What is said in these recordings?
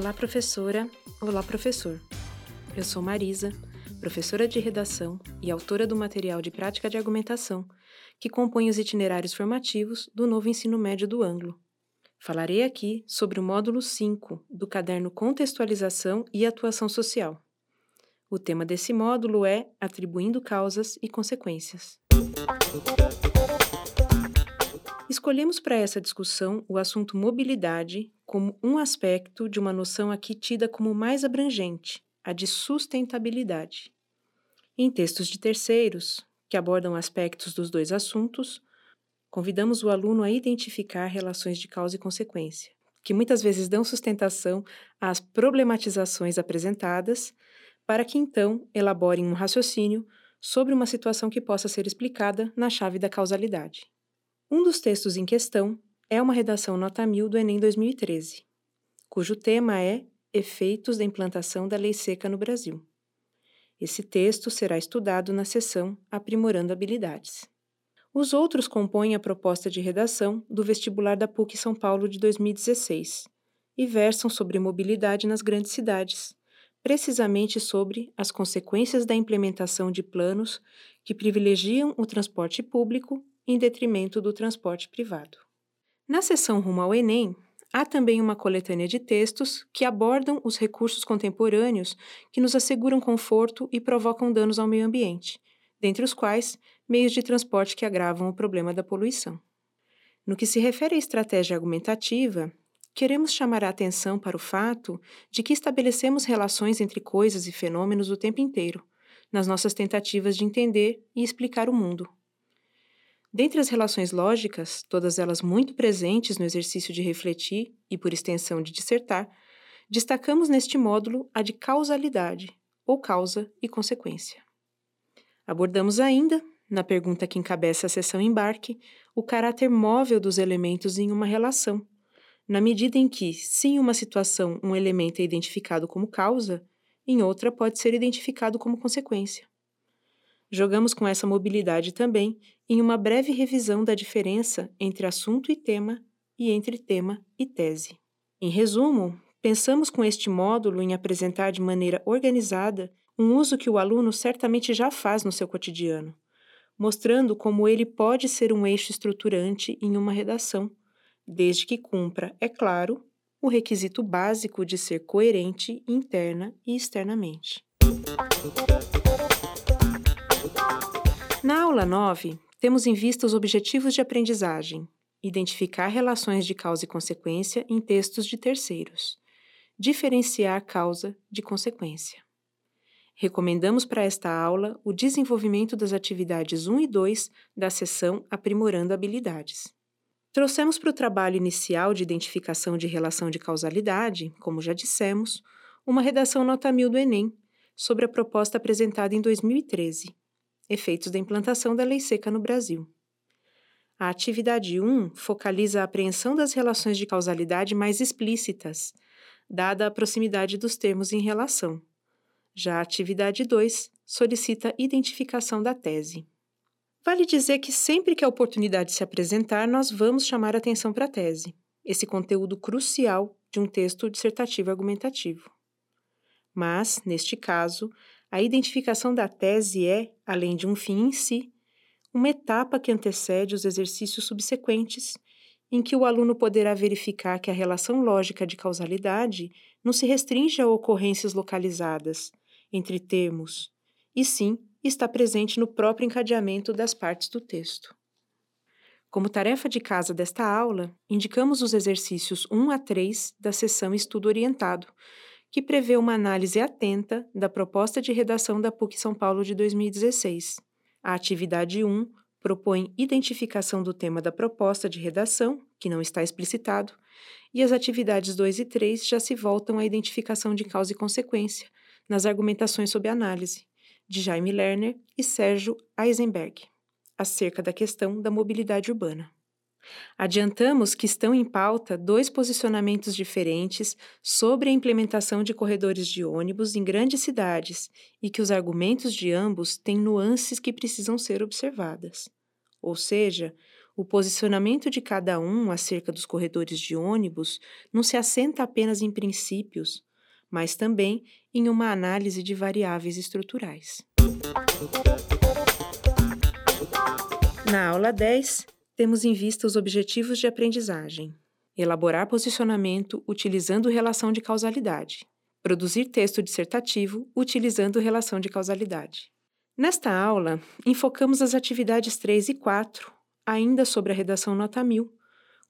Olá, professora. Olá, professor. Eu sou Marisa, professora de redação e autora do material de prática de argumentação que compõe os itinerários formativos do novo ensino médio do Anglo. Falarei aqui sobre o módulo 5 do caderno Contextualização e Atuação Social. O tema desse módulo é Atribuindo Causas e Consequências. Escolhemos para essa discussão o assunto mobilidade como um aspecto de uma noção aqui tida como mais abrangente, a de sustentabilidade. Em textos de terceiros, que abordam aspectos dos dois assuntos, convidamos o aluno a identificar relações de causa e consequência, que muitas vezes dão sustentação às problematizações apresentadas, para que então elaborem um raciocínio sobre uma situação que possa ser explicada na chave da causalidade. Um dos textos em questão é uma redação nota 1000 do Enem 2013, cujo tema é Efeitos da implantação da lei seca no Brasil. Esse texto será estudado na sessão Aprimorando Habilidades. Os outros compõem a proposta de redação do vestibular da PUC São Paulo de 2016 e versam sobre mobilidade nas grandes cidades, precisamente sobre as consequências da implementação de planos que privilegiam o transporte público em detrimento do transporte privado. Na seção Rumo ao Enem, há também uma coletânea de textos que abordam os recursos contemporâneos que nos asseguram conforto e provocam danos ao meio ambiente, dentre os quais meios de transporte que agravam o problema da poluição. No que se refere à estratégia argumentativa, queremos chamar a atenção para o fato de que estabelecemos relações entre coisas e fenômenos o tempo inteiro, nas nossas tentativas de entender e explicar o mundo. Dentre as relações lógicas, todas elas muito presentes no exercício de refletir e, por extensão, de dissertar, destacamos neste módulo a de causalidade, ou causa e consequência. Abordamos ainda, na pergunta que encabeça a seção embarque, o caráter móvel dos elementos em uma relação, na medida em que, se em uma situação um elemento é identificado como causa, em outra pode ser identificado como consequência. Jogamos com essa mobilidade também em uma breve revisão da diferença entre assunto e tema e entre tema e tese. Em resumo, pensamos com este módulo em apresentar de maneira organizada um uso que o aluno certamente já faz no seu cotidiano, mostrando como ele pode ser um eixo estruturante em uma redação, desde que cumpra, é claro, o requisito básico de ser coerente interna e externamente. Na aula 9, temos em vista os objetivos de aprendizagem, identificar relações de causa e consequência em textos de terceiros, diferenciar causa de consequência. Recomendamos para esta aula o desenvolvimento das atividades 1 e 2 da sessão Aprimorando Habilidades. Trouxemos para o trabalho inicial de identificação de relação de causalidade, como já dissemos, uma redação nota 1000 do Enem sobre a proposta apresentada em 2013 efeitos da implantação da lei seca no Brasil. A atividade 1 focaliza a apreensão das relações de causalidade mais explícitas, dada a proximidade dos termos em relação. Já a atividade 2 solicita identificação da tese. Vale dizer que sempre que a oportunidade se apresentar, nós vamos chamar atenção para a tese, esse conteúdo crucial de um texto dissertativo argumentativo. Mas, neste caso, a identificação da tese é, além de um fim em si, uma etapa que antecede os exercícios subsequentes, em que o aluno poderá verificar que a relação lógica de causalidade não se restringe a ocorrências localizadas entre termos, e sim está presente no próprio encadeamento das partes do texto. Como tarefa de casa desta aula, indicamos os exercícios 1 a 3 da sessão Estudo Orientado, que prevê uma análise atenta da proposta de redação da PUC São Paulo de 2016. A atividade 1 propõe identificação do tema da proposta de redação, que não está explicitado, e as atividades 2 e 3 já se voltam à identificação de causa e consequência, nas argumentações sob análise, de Jaime Lerner e Sérgio Eisenberg, acerca da questão da mobilidade urbana. Adiantamos que estão em pauta dois posicionamentos diferentes sobre a implementação de corredores de ônibus em grandes cidades e que os argumentos de ambos têm nuances que precisam ser observadas. Ou seja, o posicionamento de cada um acerca dos corredores de ônibus não se assenta apenas em princípios, mas também em uma análise de variáveis estruturais. Na aula 10, temos em vista os objetivos de aprendizagem. Elaborar posicionamento utilizando relação de causalidade. Produzir texto dissertativo utilizando relação de causalidade. Nesta aula, enfocamos as atividades 3 e 4, ainda sobre a redação nota 1000,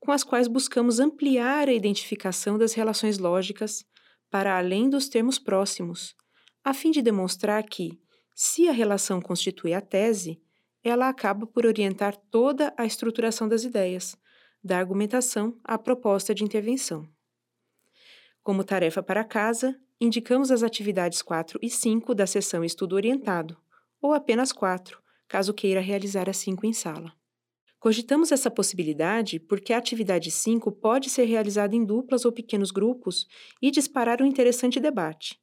com as quais buscamos ampliar a identificação das relações lógicas para além dos termos próximos, a fim de demonstrar que, se a relação constitui a tese, ela acaba por orientar toda a estruturação das ideias, da argumentação à proposta de intervenção. Como tarefa para casa, indicamos as atividades 4 e 5 da sessão Estudo Orientado, ou apenas 4, caso queira realizar as 5 em sala. Cogitamos essa possibilidade porque a atividade 5 pode ser realizada em duplas ou pequenos grupos e disparar um interessante debate.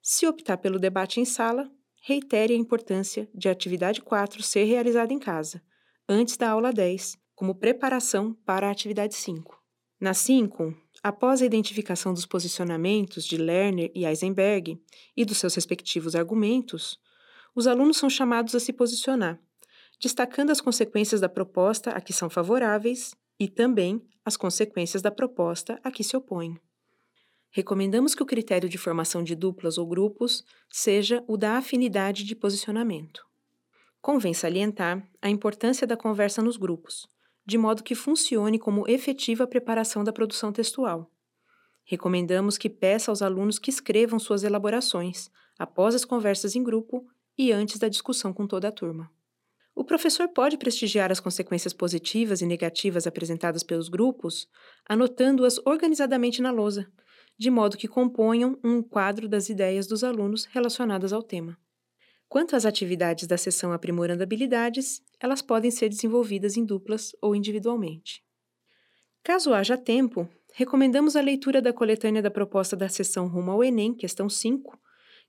Se optar pelo debate em sala, reitere a importância de a atividade 4 ser realizada em casa, antes da aula 10, como preparação para a atividade 5. Na 5, após a identificação dos posicionamentos de Lerner e Eisenberg e dos seus respectivos argumentos, os alunos são chamados a se posicionar destacando as consequências da proposta a que são favoráveis e também as consequências da proposta a que se opõem. Recomendamos que o critério de formação de duplas ou grupos seja o da afinidade de posicionamento. Convém salientar a importância da conversa nos grupos, de modo que funcione como efetiva preparação da produção textual. Recomendamos que peça aos alunos que escrevam suas elaborações após as conversas em grupo e antes da discussão com toda a turma. O professor pode prestigiar as consequências positivas e negativas apresentadas pelos grupos, anotando-as organizadamente na lousa, de modo que componham um quadro das ideias dos alunos relacionadas ao tema. Quanto às atividades da sessão Aprimorando Habilidades, elas podem ser desenvolvidas em duplas ou individualmente. Caso haja tempo, recomendamos a leitura da coletânea da proposta da sessão Rumo ao Enem, questão 5,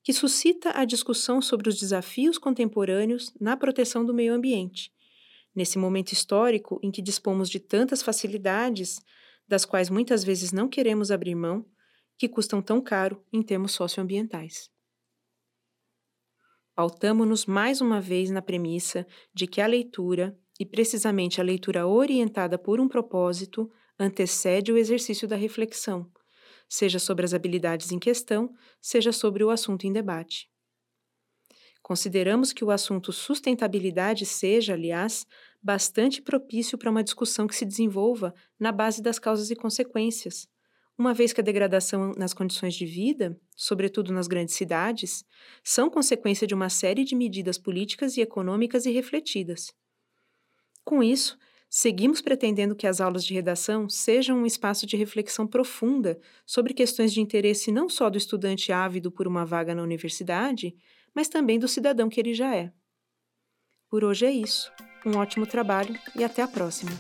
que suscita a discussão sobre os desafios contemporâneos na proteção do meio ambiente, nesse momento histórico em que dispomos de tantas facilidades, das quais muitas vezes não queremos abrir mão, que custam tão caro em termos socioambientais. Pautamo-nos mais uma vez na premissa de que a leitura, e precisamente a leitura orientada por um propósito, antecede o exercício da reflexão, seja sobre as habilidades em questão, seja sobre o assunto em debate. Consideramos que o assunto sustentabilidade seja, aliás, bastante propício para uma discussão que se desenvolva na base das causas e consequências, uma vez que a degradação nas condições de vida, sobretudo nas grandes cidades, são consequência de uma série de medidas políticas e econômicas irrefletidas. Com isso, Seguimos pretendendo que as aulas de redação sejam um espaço de reflexão profunda sobre questões de interesse não só do estudante ávido por uma vaga na universidade, mas também do cidadão que ele já é. Por hoje é isso. Um ótimo trabalho e até a próxima!